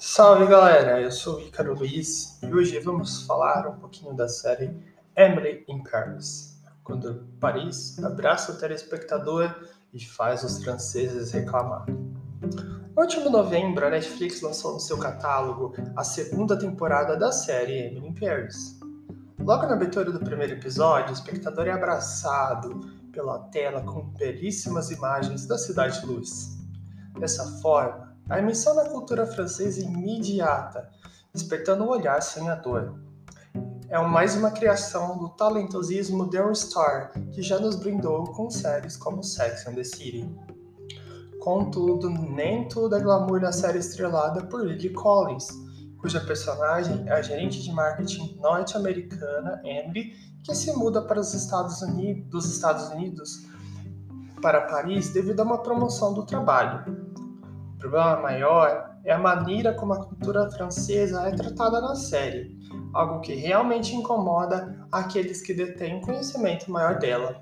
Salve galera, eu sou o Ricardo Luiz e hoje vamos falar um pouquinho da série Emily in Paris, quando Paris abraça o telespectador e faz os franceses reclamar. No último novembro, a Netflix lançou no seu catálogo a segunda temporada da série Emily in Paris. Logo na abertura do primeiro episódio, o espectador é abraçado pela tela com belíssimas imagens da Cidade de Luz. Dessa forma, a emissão da cultura francesa imediata, despertando um olhar sonhador. É mais uma criação do talentosismo Darren Star, que já nos brindou com séries como Sex and the City. Contudo, nem tudo é glamour na série estrelada por Lily Collins, cuja personagem é a gerente de marketing norte-americana Emily, que se muda para os Estados Unidos, dos Estados Unidos para Paris devido a uma promoção do trabalho. O problema maior é a maneira como a cultura francesa é tratada na série, algo que realmente incomoda aqueles que detêm conhecimento maior dela.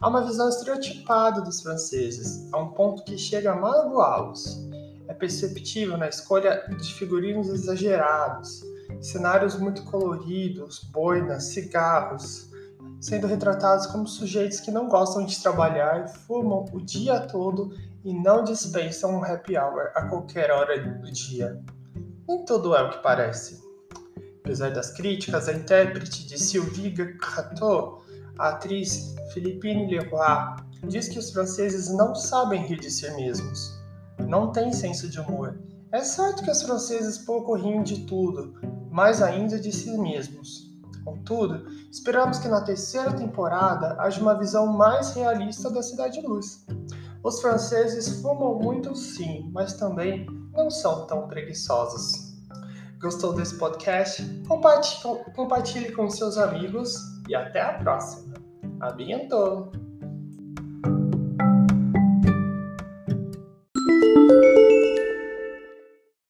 Há uma visão estereotipada dos franceses, a um ponto que chega a magoá-los. É perceptível na escolha de figurinos exagerados, cenários muito coloridos, boinas, cigarros, sendo retratados como sujeitos que não gostam de trabalhar, fumam o dia todo e não dispensam um happy hour a qualquer hora do dia. Nem tudo é o que parece. Apesar das críticas, a intérprete de Sylvie Gateau, a atriz Philippine Leroy, diz que os franceses não sabem rir de si mesmos. Não têm senso de humor. É certo que os franceses pouco riem de tudo, mais ainda de si mesmos. Contudo, esperamos que na terceira temporada haja uma visão mais realista da Cidade de Luz. Os franceses fumam muito sim, mas também não são tão preguiçosos. Gostou desse podcast? Compartilhe, com seus amigos e até a próxima. A